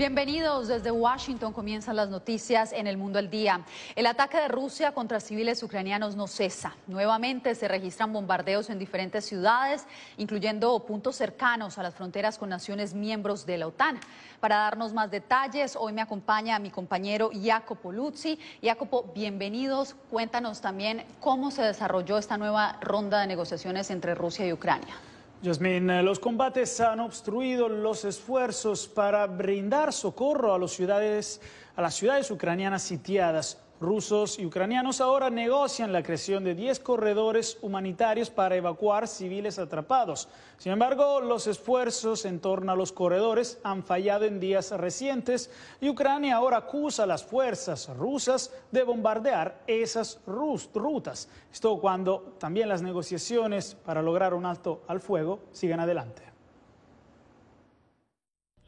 Bienvenidos desde Washington. Comienzan las noticias en el mundo al día. El ataque de Rusia contra civiles ucranianos no cesa. Nuevamente se registran bombardeos en diferentes ciudades, incluyendo puntos cercanos a las fronteras con naciones miembros de la OTAN. Para darnos más detalles, hoy me acompaña mi compañero Jacopo Luzzi. Jacopo, bienvenidos. Cuéntanos también cómo se desarrolló esta nueva ronda de negociaciones entre Rusia y Ucrania. Yasmin, eh, los combates han obstruido los esfuerzos para brindar socorro a, los ciudades, a las ciudades ucranianas sitiadas. Rusos y ucranianos ahora negocian la creación de 10 corredores humanitarios para evacuar civiles atrapados. Sin embargo, los esfuerzos en torno a los corredores han fallado en días recientes y Ucrania ahora acusa a las fuerzas rusas de bombardear esas rutas. Esto cuando también las negociaciones para lograr un alto al fuego siguen adelante.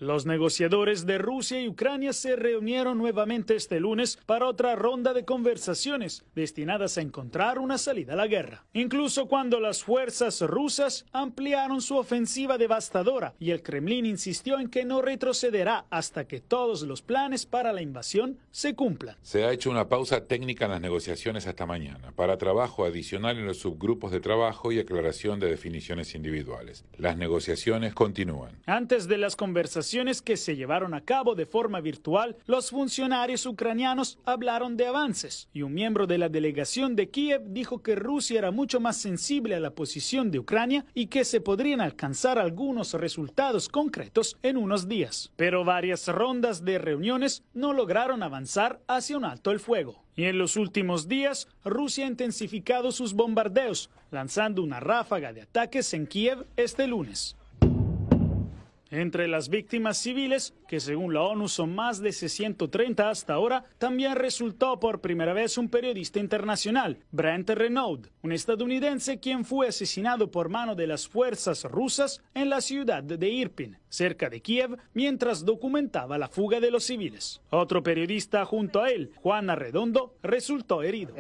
Los negociadores de Rusia y Ucrania se reunieron nuevamente este lunes para otra ronda de conversaciones destinadas a encontrar una salida a la guerra. Incluso cuando las fuerzas rusas ampliaron su ofensiva devastadora y el Kremlin insistió en que no retrocederá hasta que todos los planes para la invasión se cumplan. Se ha hecho una pausa técnica en las negociaciones hasta mañana para trabajo adicional en los subgrupos de trabajo y aclaración de definiciones individuales. Las negociaciones continúan. Antes de las conversaciones que se llevaron a cabo de forma virtual, los funcionarios ucranianos hablaron de avances y un miembro de la delegación de Kiev dijo que Rusia era mucho más sensible a la posición de Ucrania y que se podrían alcanzar algunos resultados concretos en unos días. Pero varias rondas de reuniones no lograron avanzar hacia un alto el fuego. Y en los últimos días, Rusia ha intensificado sus bombardeos, lanzando una ráfaga de ataques en Kiev este lunes. Entre las víctimas civiles, que según la ONU son más de 630 hasta ahora, también resultó por primera vez un periodista internacional, Brent Renaud, un estadounidense quien fue asesinado por mano de las fuerzas rusas en la ciudad de Irpin, cerca de Kiev, mientras documentaba la fuga de los civiles. Otro periodista junto a él, Juan Arredondo, resultó herido.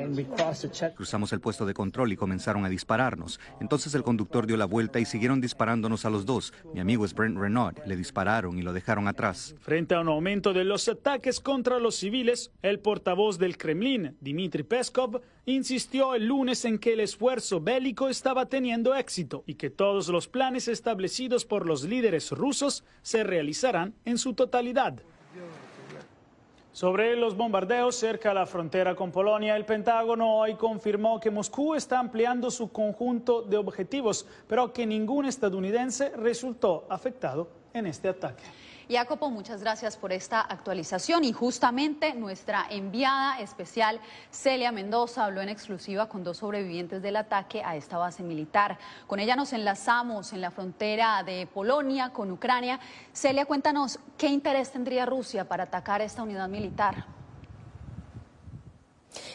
Cruzamos el puesto de control y comenzaron a dispararnos. Entonces el conductor dio la vuelta y siguieron disparándonos a los dos. Mi amigo es Brent Renaud le dispararon y lo dejaron atrás. Frente a un aumento de los ataques contra los civiles, el portavoz del Kremlin, Dmitry Peskov, insistió el lunes en que el esfuerzo bélico estaba teniendo éxito y que todos los planes establecidos por los líderes rusos se realizarán en su totalidad. Sobre los bombardeos cerca de la frontera con Polonia, el Pentágono hoy confirmó que Moscú está ampliando su conjunto de objetivos, pero que ningún estadounidense resultó afectado en este ataque. Jacopo, muchas gracias por esta actualización y justamente nuestra enviada especial Celia Mendoza habló en exclusiva con dos sobrevivientes del ataque a esta base militar. Con ella nos enlazamos en la frontera de Polonia con Ucrania. Celia, cuéntanos qué interés tendría Rusia para atacar esta unidad militar.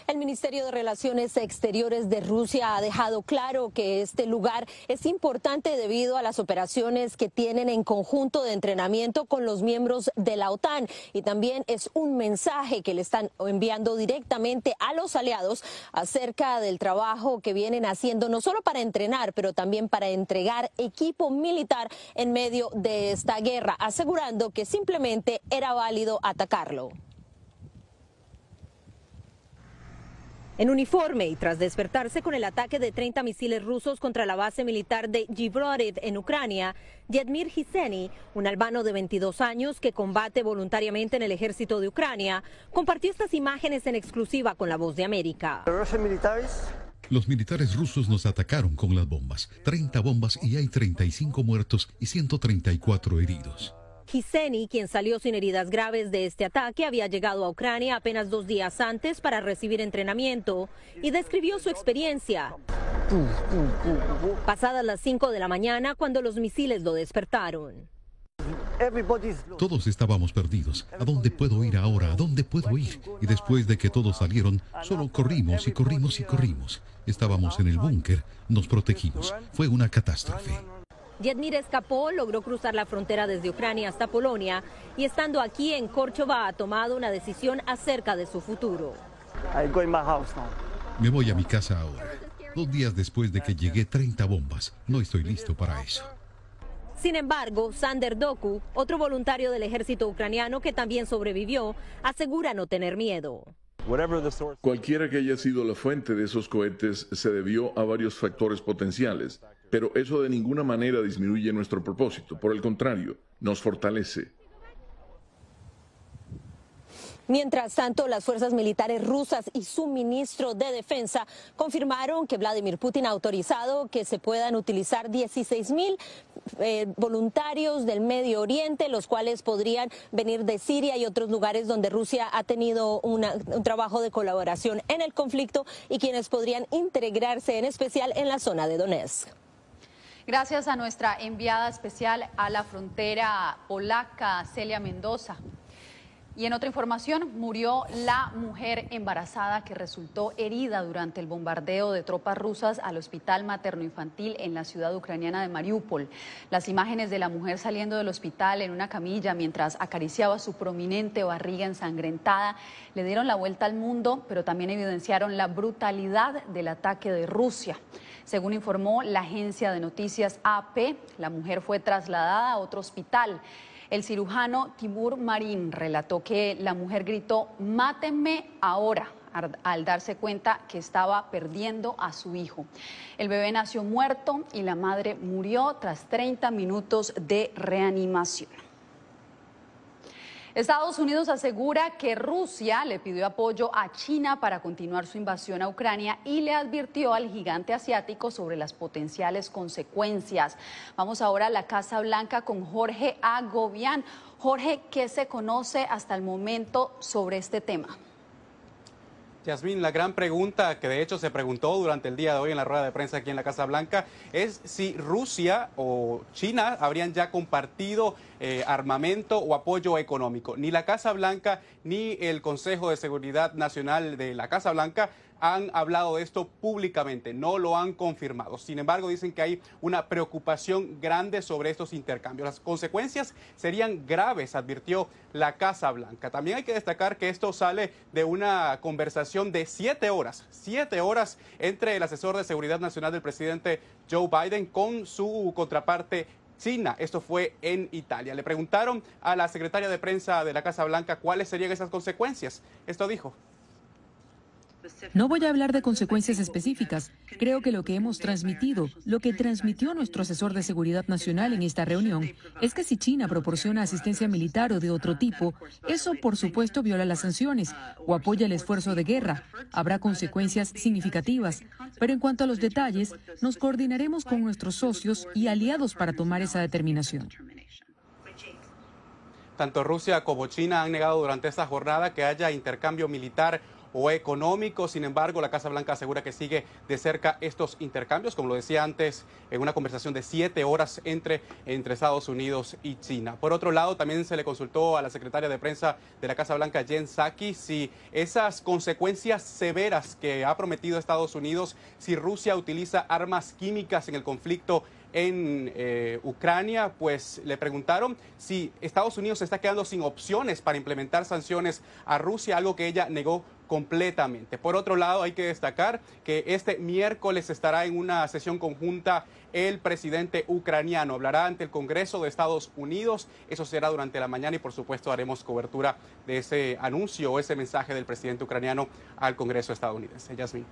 El Ministerio de Relaciones Exteriores de Rusia ha dejado claro que este lugar es importante debido a las operaciones que tienen en conjunto de entrenamiento con los miembros de la OTAN y también es un mensaje que le están enviando directamente a los aliados acerca del trabajo que vienen haciendo no solo para entrenar, pero también para entregar equipo militar en medio de esta guerra, asegurando que simplemente era válido atacarlo. En uniforme y tras despertarse con el ataque de 30 misiles rusos contra la base militar de Gibraltar en Ucrania, Yedmir Hiseni, un albano de 22 años que combate voluntariamente en el ejército de Ucrania, compartió estas imágenes en exclusiva con la voz de América. Los militares rusos nos atacaron con las bombas. 30 bombas y hay 35 muertos y 134 heridos. Kiseni, quien salió sin heridas graves de este ataque, había llegado a Ucrania apenas dos días antes para recibir entrenamiento y describió su experiencia. Pasadas las 5 de la mañana, cuando los misiles lo despertaron. Todos estábamos perdidos. ¿A dónde puedo ir ahora? ¿A dónde puedo ir? Y después de que todos salieron, solo corrimos y corrimos y corrimos. Estábamos en el búnker, nos protegimos. Fue una catástrofe. Yedmir escapó, logró cruzar la frontera desde Ucrania hasta Polonia y estando aquí en Córchova ha tomado una decisión acerca de su futuro. Me voy a mi casa ahora. Dos días después de que llegué 30 bombas. No estoy listo para eso. Sin embargo, Sander Doku, otro voluntario del ejército ucraniano que también sobrevivió, asegura no tener miedo. Cualquiera que haya sido la fuente de esos cohetes se debió a varios factores potenciales, pero eso de ninguna manera disminuye nuestro propósito. Por el contrario, nos fortalece. Mientras tanto, las fuerzas militares rusas y su ministro de Defensa confirmaron que Vladimir Putin ha autorizado que se puedan utilizar 16 mil eh, voluntarios del Medio Oriente, los cuales podrían venir de Siria y otros lugares donde Rusia ha tenido un trabajo de colaboración en el conflicto y quienes podrían integrarse en especial en la zona de Donetsk. Gracias a nuestra enviada especial a la frontera polaca, Celia Mendoza. Y en otra información, murió la mujer embarazada que resultó herida durante el bombardeo de tropas rusas al hospital materno-infantil en la ciudad ucraniana de Mariupol. Las imágenes de la mujer saliendo del hospital en una camilla mientras acariciaba su prominente barriga ensangrentada le dieron la vuelta al mundo, pero también evidenciaron la brutalidad del ataque de Rusia. Según informó la agencia de noticias AP, la mujer fue trasladada a otro hospital. El cirujano Timur Marín relató que la mujer gritó, mátenme ahora al darse cuenta que estaba perdiendo a su hijo. El bebé nació muerto y la madre murió tras 30 minutos de reanimación. Estados Unidos asegura que Rusia le pidió apoyo a China para continuar su invasión a Ucrania y le advirtió al gigante asiático sobre las potenciales consecuencias. Vamos ahora a la Casa Blanca con Jorge Agobián. Jorge, ¿qué se conoce hasta el momento sobre este tema? Yasmín, la gran pregunta que de hecho se preguntó durante el día de hoy en la rueda de prensa aquí en la Casa Blanca es si Rusia o China habrían ya compartido eh, armamento o apoyo económico. Ni la Casa Blanca ni el Consejo de Seguridad Nacional de la Casa Blanca han hablado de esto públicamente, no lo han confirmado. Sin embargo, dicen que hay una preocupación grande sobre estos intercambios. Las consecuencias serían graves, advirtió la Casa Blanca. También hay que destacar que esto sale de una conversación de siete horas, siete horas entre el asesor de seguridad nacional del presidente Joe Biden con su contraparte China. Esto fue en Italia. Le preguntaron a la secretaria de prensa de la Casa Blanca cuáles serían esas consecuencias. Esto dijo. No voy a hablar de consecuencias específicas. Creo que lo que hemos transmitido, lo que transmitió nuestro asesor de seguridad nacional en esta reunión, es que si China proporciona asistencia militar o de otro tipo, eso por supuesto viola las sanciones o apoya el esfuerzo de guerra. Habrá consecuencias significativas, pero en cuanto a los detalles, nos coordinaremos con nuestros socios y aliados para tomar esa determinación. Tanto Rusia como China han negado durante esta jornada que haya intercambio militar o económico. Sin embargo, la Casa Blanca asegura que sigue de cerca estos intercambios, como lo decía antes, en una conversación de siete horas entre, entre Estados Unidos y China. Por otro lado, también se le consultó a la secretaria de prensa de la Casa Blanca, Jen Psaki, si esas consecuencias severas que ha prometido Estados Unidos, si Rusia utiliza armas químicas en el conflicto en eh, Ucrania, pues le preguntaron si Estados Unidos se está quedando sin opciones para implementar sanciones a Rusia, algo que ella negó completamente. Por otro lado, hay que destacar que este miércoles estará en una sesión conjunta el presidente ucraniano. Hablará ante el Congreso de Estados Unidos. Eso será durante la mañana y por supuesto haremos cobertura de ese anuncio o ese mensaje del presidente ucraniano al Congreso estadounidense. Yasmin.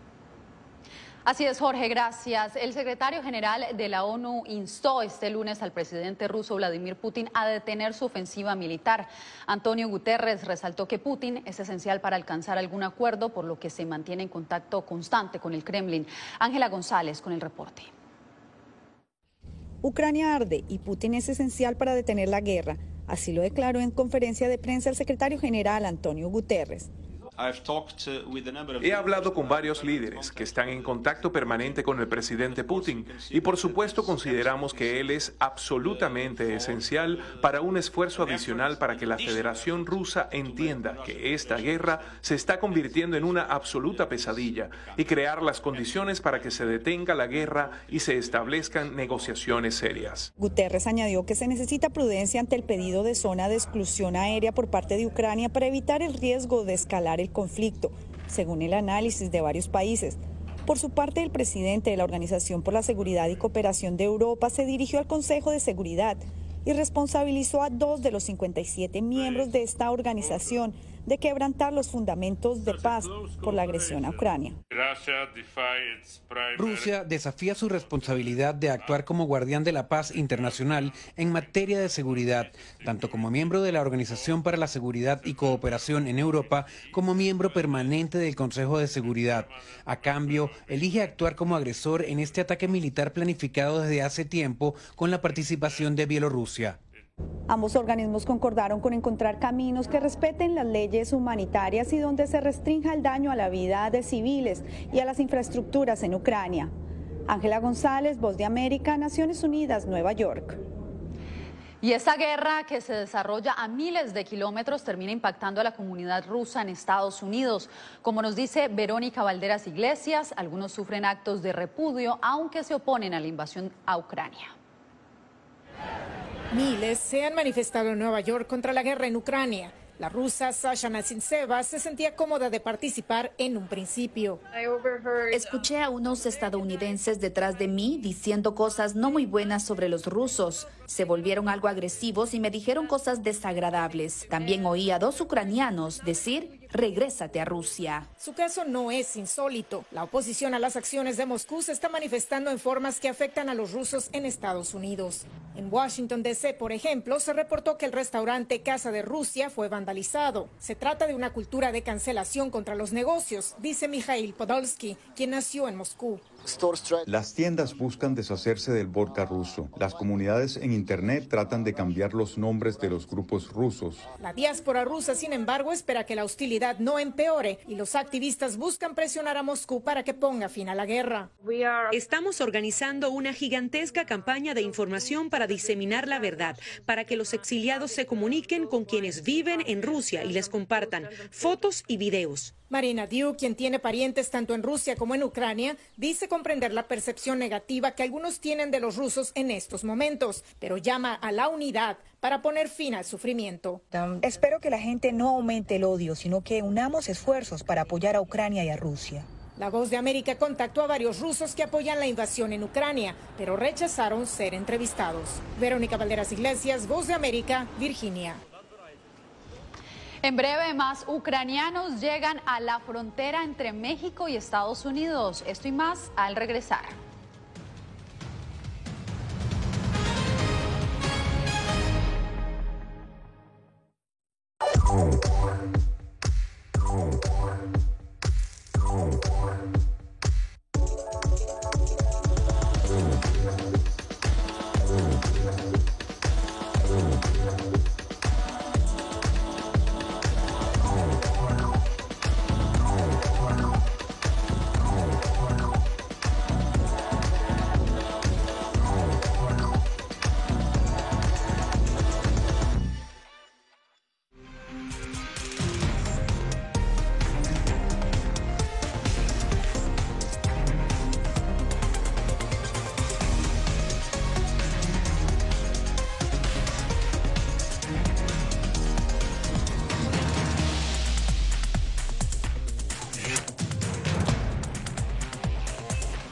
Así es, Jorge, gracias. El secretario general de la ONU instó este lunes al presidente ruso Vladimir Putin a detener su ofensiva militar. Antonio Guterres resaltó que Putin es esencial para alcanzar algún acuerdo, por lo que se mantiene en contacto constante con el Kremlin. Ángela González con el reporte. Ucrania arde y Putin es esencial para detener la guerra Así lo declaró en conferencia de prensa el secretario general Antonio Guterres. He hablado con varios líderes que están en contacto permanente con el presidente Putin y por supuesto consideramos que él es absolutamente esencial para un esfuerzo adicional para que la Federación Rusa entienda que esta guerra se está convirtiendo en una absoluta pesadilla y crear las condiciones para que se detenga la guerra y se establezcan negociaciones serias. Guterres añadió que se necesita prudencia ante el pedido de zona de exclusión aérea por parte de Ucrania para evitar el riesgo de escalar el conflicto, según el análisis de varios países. Por su parte, el presidente de la Organización por la Seguridad y Cooperación de Europa se dirigió al Consejo de Seguridad y responsabilizó a dos de los 57 miembros de esta organización de quebrantar los fundamentos de paz por la agresión a Ucrania. Rusia desafía su responsabilidad de actuar como guardián de la paz internacional en materia de seguridad, tanto como miembro de la Organización para la Seguridad y Cooperación en Europa como miembro permanente del Consejo de Seguridad. A cambio, elige actuar como agresor en este ataque militar planificado desde hace tiempo con la participación de Bielorrusia. Ambos organismos concordaron con encontrar caminos que respeten las leyes humanitarias y donde se restrinja el daño a la vida de civiles y a las infraestructuras en Ucrania. Ángela González, Voz de América, Naciones Unidas, Nueva York. Y esa guerra que se desarrolla a miles de kilómetros termina impactando a la comunidad rusa en Estados Unidos. Como nos dice Verónica Valderas Iglesias, algunos sufren actos de repudio aunque se oponen a la invasión a Ucrania. Miles se han manifestado en Nueva York contra la guerra en Ucrania. La rusa Sasha Nasintseva se sentía cómoda de participar en un principio. Escuché a unos estadounidenses detrás de mí diciendo cosas no muy buenas sobre los rusos. Se volvieron algo agresivos y me dijeron cosas desagradables. También oí a dos ucranianos decir regrésate a Rusia. Su caso no es insólito. La oposición a las acciones de Moscú se está manifestando en formas que afectan a los rusos en Estados Unidos. En Washington, D.C., por ejemplo, se reportó que el restaurante Casa de Rusia fue vandalizado. Se trata de una cultura de cancelación contra los negocios, dice Mikhail Podolsky, quien nació en Moscú. Las tiendas buscan deshacerse del vodka ruso. Las comunidades en Internet tratan de cambiar los nombres de los grupos rusos. La diáspora rusa, sin embargo, espera que la hostilidad no empeore y los activistas buscan presionar a Moscú para que ponga fin a la guerra. Estamos organizando una gigantesca campaña de información para diseminar la verdad, para que los exiliados se comuniquen con quienes viven en Rusia y les compartan fotos y videos. Marina Diu, quien tiene parientes tanto en Rusia como en Ucrania, dice comprender la percepción negativa que algunos tienen de los rusos en estos momentos, pero llama a la unidad para poner fin al sufrimiento. Espero que la gente no aumente el odio, sino que unamos esfuerzos para apoyar a Ucrania y a Rusia. La Voz de América contactó a varios rusos que apoyan la invasión en Ucrania, pero rechazaron ser entrevistados. Verónica Valderas Iglesias, Voz de América, Virginia. En breve, más ucranianos llegan a la frontera entre México y Estados Unidos. Esto y más al regresar.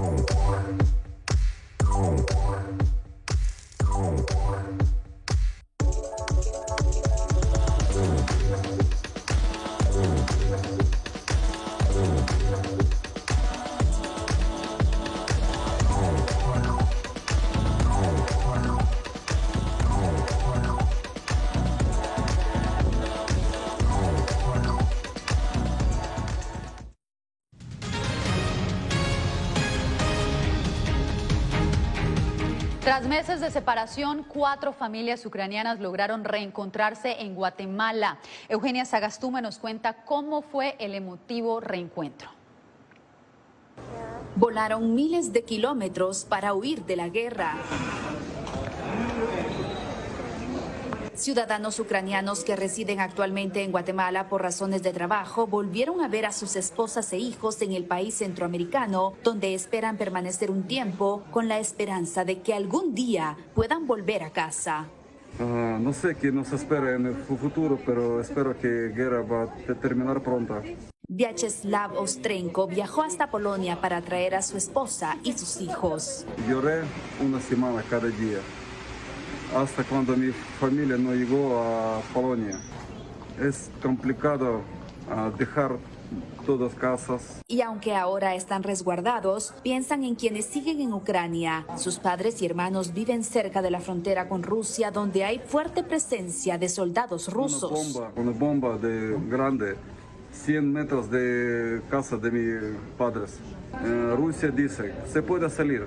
Oh. Tras meses de separación, cuatro familias ucranianas lograron reencontrarse en Guatemala. Eugenia Sagastume nos cuenta cómo fue el emotivo reencuentro. Volaron miles de kilómetros para huir de la guerra. Ciudadanos ucranianos que residen actualmente en Guatemala por razones de trabajo volvieron a ver a sus esposas e hijos en el país centroamericano, donde esperan permanecer un tiempo con la esperanza de que algún día puedan volver a casa. Uh, no sé qué nos espera en el futuro, pero espero que la guerra va a terminar pronto. Vyacheslav Ostrenko viajó hasta Polonia para traer a su esposa y sus hijos. Lloré una semana cada día hasta cuando mi familia no llegó a Polonia. Es complicado uh, dejar todas casas. Y aunque ahora están resguardados, piensan en quienes siguen en Ucrania. Sus padres y hermanos viven cerca de la frontera con Rusia, donde hay fuerte presencia de soldados rusos. Una bomba, una bomba de grande, 100 metros de casa de mis padres. Uh, Rusia dice, se puede salir.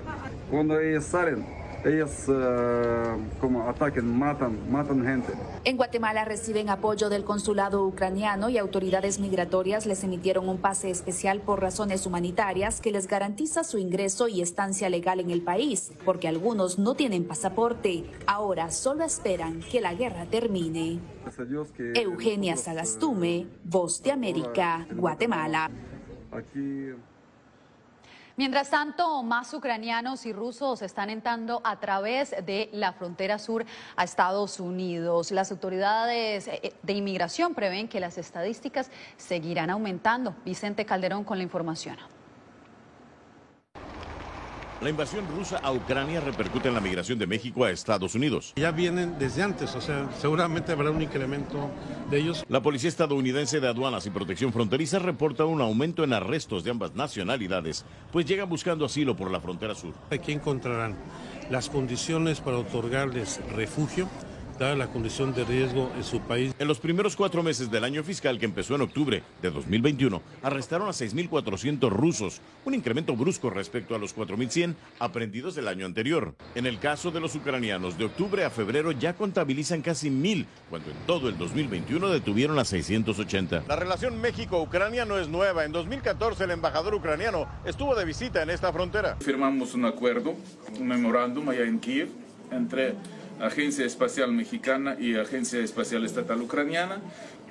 Cuando ellos salen, ellos uh, como ataquen, matan, matan gente. En Guatemala reciben apoyo del consulado ucraniano y autoridades migratorias les emitieron un pase especial por razones humanitarias que les garantiza su ingreso y estancia legal en el país, porque algunos no tienen pasaporte. Ahora solo esperan que la guerra termine. Que Eugenia Sagastume, Voz de América, Guatemala. Aquí Mientras tanto, más ucranianos y rusos están entrando a través de la frontera sur a Estados Unidos. Las autoridades eh, de inmigración prevén que las estadísticas seguirán aumentando. Vicente Calderón con la información. La invasión rusa a Ucrania repercute en la migración de México a Estados Unidos. Ya vienen desde antes, o sea, seguramente habrá un incremento de ellos. La Policía Estadounidense de Aduanas y Protección Fronteriza reporta un aumento en arrestos de ambas nacionalidades, pues llegan buscando asilo por la frontera sur. Aquí encontrarán las condiciones para otorgarles refugio, dada la condición de riesgo en su país. En los primeros cuatro meses del año fiscal que empezó en octubre de 2021, arrestaron a 6.400 rusos, un incremento brusco respecto a los 4.100 aprendidos del año anterior. En el caso de los ucranianos, de octubre a febrero ya contabilizan casi 1.000, cuando en todo el 2021 detuvieron a 680. La relación México-Ucrania no es nueva. En 2014 el embajador ucraniano estuvo de visita en esta frontera. Firmamos un acuerdo, un memorándum allá en Kiev entre Agencia Espacial Mexicana y Agencia Espacial Estatal Ucraniana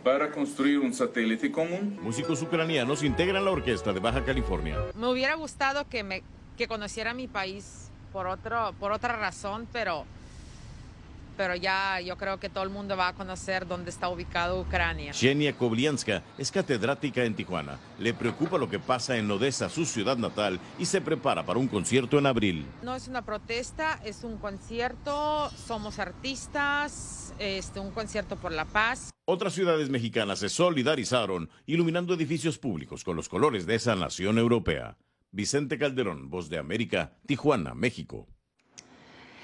para construir un satélite común. Músicos ucranianos integran la orquesta de Baja California. Me hubiera gustado que me que conociera mi país por otro por otra razón, pero pero ya yo creo que todo el mundo va a conocer dónde está ubicado Ucrania. Xenia Koblianska es catedrática en Tijuana. Le preocupa lo que pasa en Odessa, su ciudad natal, y se prepara para un concierto en abril. No es una protesta, es un concierto, somos artistas, este, un concierto por la paz. Otras ciudades mexicanas se solidarizaron, iluminando edificios públicos con los colores de esa nación europea. Vicente Calderón, Voz de América, Tijuana, México.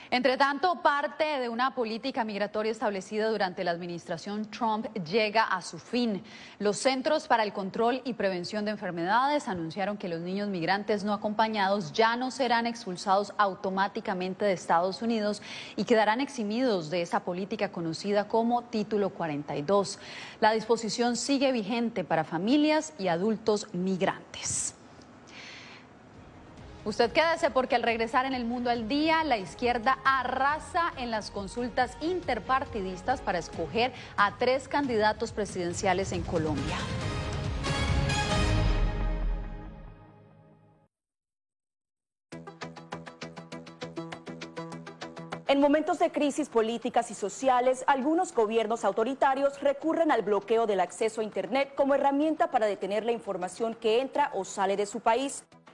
Entre tanto, parte de una política migratoria establecida durante la administración Trump llega a su fin. Los Centros para el Control y Prevención de Enfermedades anunciaron que los niños migrantes no acompañados ya no serán expulsados automáticamente de Estados Unidos y quedarán eximidos de esa política conocida como Título 42. La disposición sigue vigente para familias y adultos migrantes. Usted quédese porque al regresar en el mundo al día, la izquierda arrasa en las consultas interpartidistas para escoger a tres candidatos presidenciales en Colombia. En momentos de crisis políticas y sociales, algunos gobiernos autoritarios recurren al bloqueo del acceso a Internet como herramienta para detener la información que entra o sale de su país.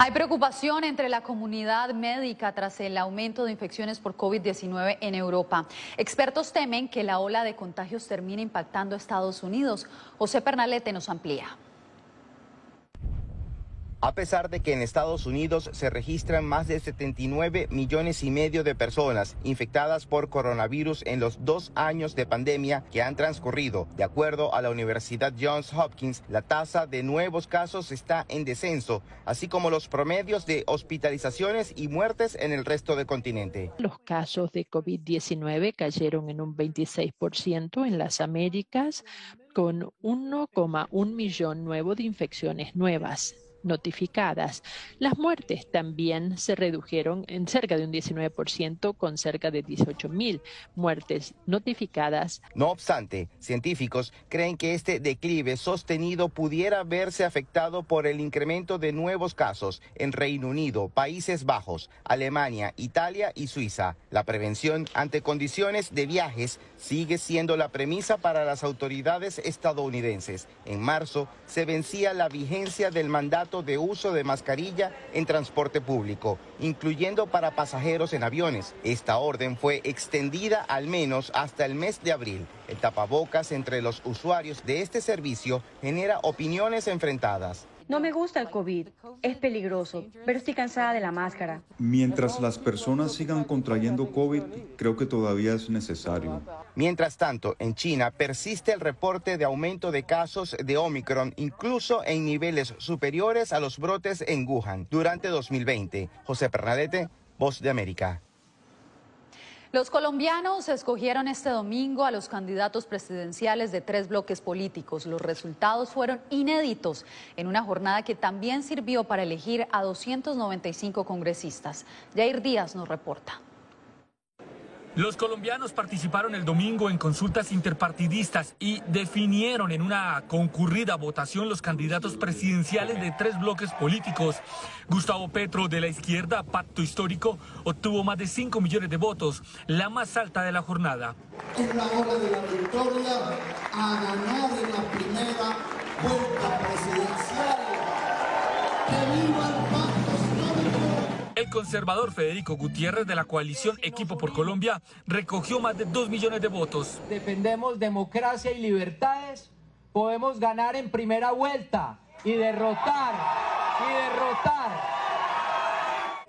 Hay preocupación entre la comunidad médica tras el aumento de infecciones por COVID-19 en Europa. Expertos temen que la ola de contagios termine impactando a Estados Unidos. José Pernalete nos amplía. A pesar de que en Estados Unidos se registran más de 79 millones y medio de personas infectadas por coronavirus en los dos años de pandemia que han transcurrido, de acuerdo a la Universidad Johns Hopkins, la tasa de nuevos casos está en descenso, así como los promedios de hospitalizaciones y muertes en el resto del continente. Los casos de COVID-19 cayeron en un 26% en las Américas, con 1,1 millón nuevo de infecciones nuevas notificadas. Las muertes también se redujeron en cerca de un 19% con cerca de 18 mil muertes notificadas. No obstante, científicos creen que este declive sostenido pudiera verse afectado por el incremento de nuevos casos en Reino Unido, Países Bajos, Alemania, Italia y Suiza. La prevención ante condiciones de viajes sigue siendo la premisa para las autoridades estadounidenses. En marzo se vencía la vigencia del mandato de uso de mascarilla en transporte público, incluyendo para pasajeros en aviones. Esta orden fue extendida al menos hasta el mes de abril. El tapabocas entre los usuarios de este servicio genera opiniones enfrentadas. No me gusta el COVID, es peligroso, pero estoy cansada de la máscara. Mientras las personas sigan contrayendo COVID, creo que todavía es necesario. Mientras tanto, en China persiste el reporte de aumento de casos de Omicron, incluso en niveles superiores a los brotes en Wuhan durante 2020. José Pernalete, Voz de América. Los colombianos escogieron este domingo a los candidatos presidenciales de tres bloques políticos. Los resultados fueron inéditos en una jornada que también sirvió para elegir a 295 congresistas. Jair Díaz nos reporta. Los colombianos participaron el domingo en consultas interpartidistas y definieron en una concurrida votación los candidatos presidenciales de tres bloques políticos. Gustavo Petro de la izquierda, Pacto Histórico, obtuvo más de 5 millones de votos, la más alta de la jornada. Es la hora de la victoria a ganar en la primera vuelta presidencial. ¡Que viva el! El conservador Federico Gutiérrez de la coalición Equipo por Colombia recogió más de 2 millones de votos. Defendemos democracia y libertades, podemos ganar en primera vuelta y derrotar, y derrotar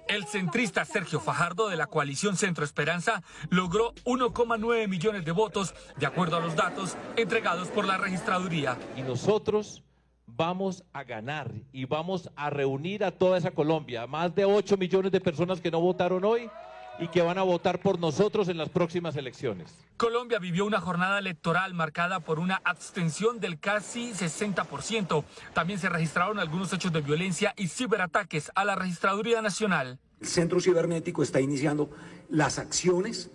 el centrista Sergio Fajardo de la coalición Centro Esperanza logró 1,9 millones de votos, de acuerdo a los datos entregados por la registraduría. Y nosotros vamos a ganar y vamos a reunir a toda esa Colombia, más de 8 millones de personas que no votaron hoy y que van a votar por nosotros en las próximas elecciones. Colombia vivió una jornada electoral marcada por una abstención del casi 60%. También se registraron algunos hechos de violencia y ciberataques a la Registraduría Nacional. El Centro Cibernético está iniciando las acciones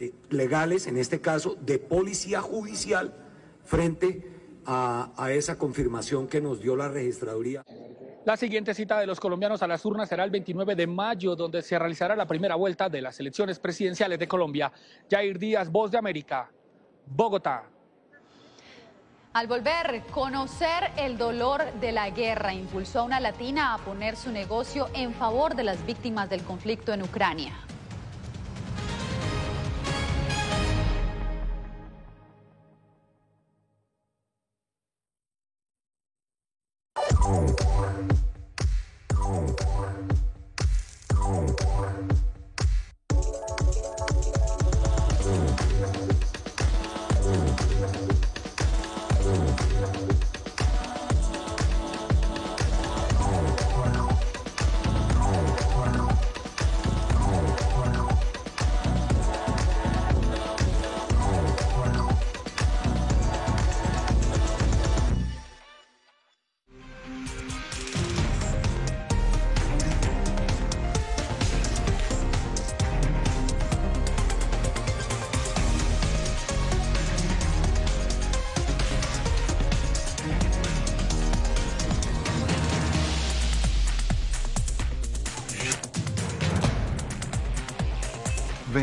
eh, legales, en este caso de policía judicial, frente a, a esa confirmación que nos dio la Registraduría. La siguiente cita de los colombianos a las urnas será el 29 de mayo, donde se realizará la primera vuelta de las elecciones presidenciales de Colombia. Jair Díaz, Voz de América, Bogotá. Al volver, conocer el dolor de la guerra impulsó a una latina a poner su negocio en favor de las víctimas del conflicto en Ucrania.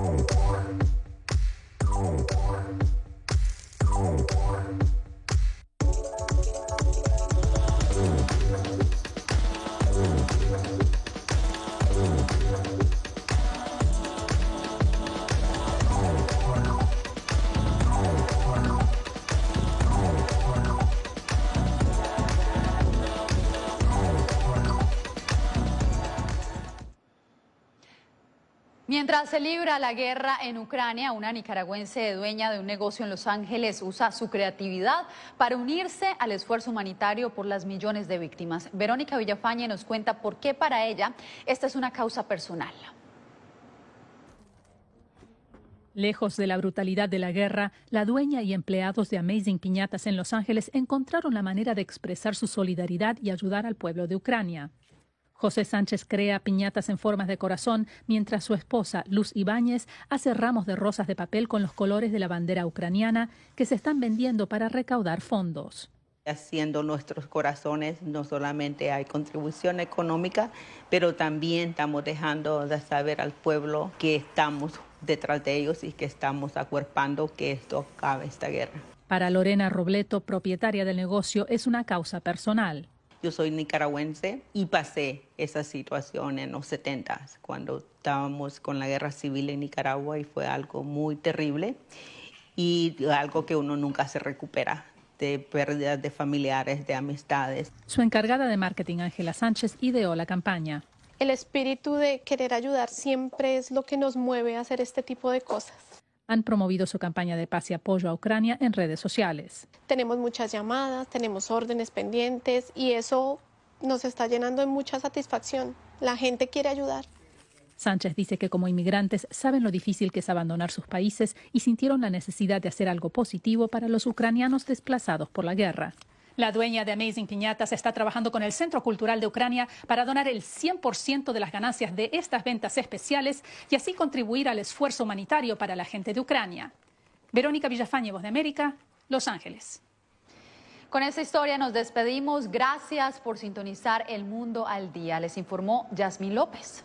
Mientras se libra la guerra en Ucrania, una nicaragüense dueña de un negocio en Los Ángeles usa su creatividad para unirse al esfuerzo humanitario por las millones de víctimas. Verónica Villafañe nos cuenta por qué para ella esta es una causa personal. Lejos de la brutalidad de la guerra, la dueña y empleados de Amazing Piñatas en Los Ángeles encontraron la manera de expresar su solidaridad y ayudar al pueblo de Ucrania. José Sánchez crea piñatas en formas de corazón, mientras su esposa, Luz Ibáñez, hace ramos de rosas de papel con los colores de la bandera ucraniana que se están vendiendo para recaudar fondos. Haciendo nuestros corazones no solamente hay contribución económica, pero también estamos dejando de saber al pueblo que estamos detrás de ellos y que estamos acuerpando que esto acabe esta guerra. Para Lorena Robleto, propietaria del negocio, es una causa personal. Yo soy nicaragüense y pasé esa situación en los 70 cuando estábamos con la guerra civil en Nicaragua y fue algo muy terrible. y algo que uno nunca se recupera de pérdidas de familiares, de amistades. Su encargada de marketing, Ángela Sánchez, ideó la campaña. El espíritu de querer ayudar siempre es lo que nos mueve a hacer este tipo de cosas. Han promovido su campaña de paz y apoyo a Ucrania en redes sociales. Tenemos muchas llamadas, tenemos órdenes pendientes y eso nos está llenando de mucha satisfacción. La gente quiere ayudar. Sánchez dice que como inmigrantes saben lo difícil que es abandonar sus países y sintieron la necesidad de hacer algo positivo para los ucranianos desplazados por la guerra. La dueña de Amazing Piñatas está trabajando con el Centro Cultural de Ucrania para donar el 100% de las ganancias de estas ventas especiales y así contribuir al esfuerzo humanitario para la gente de Ucrania. Verónica Villafañe, Voz de América, Los Ángeles. Con esta historia nos despedimos. Gracias por sintonizar El Mundo al Día. Les informó Yasmín López.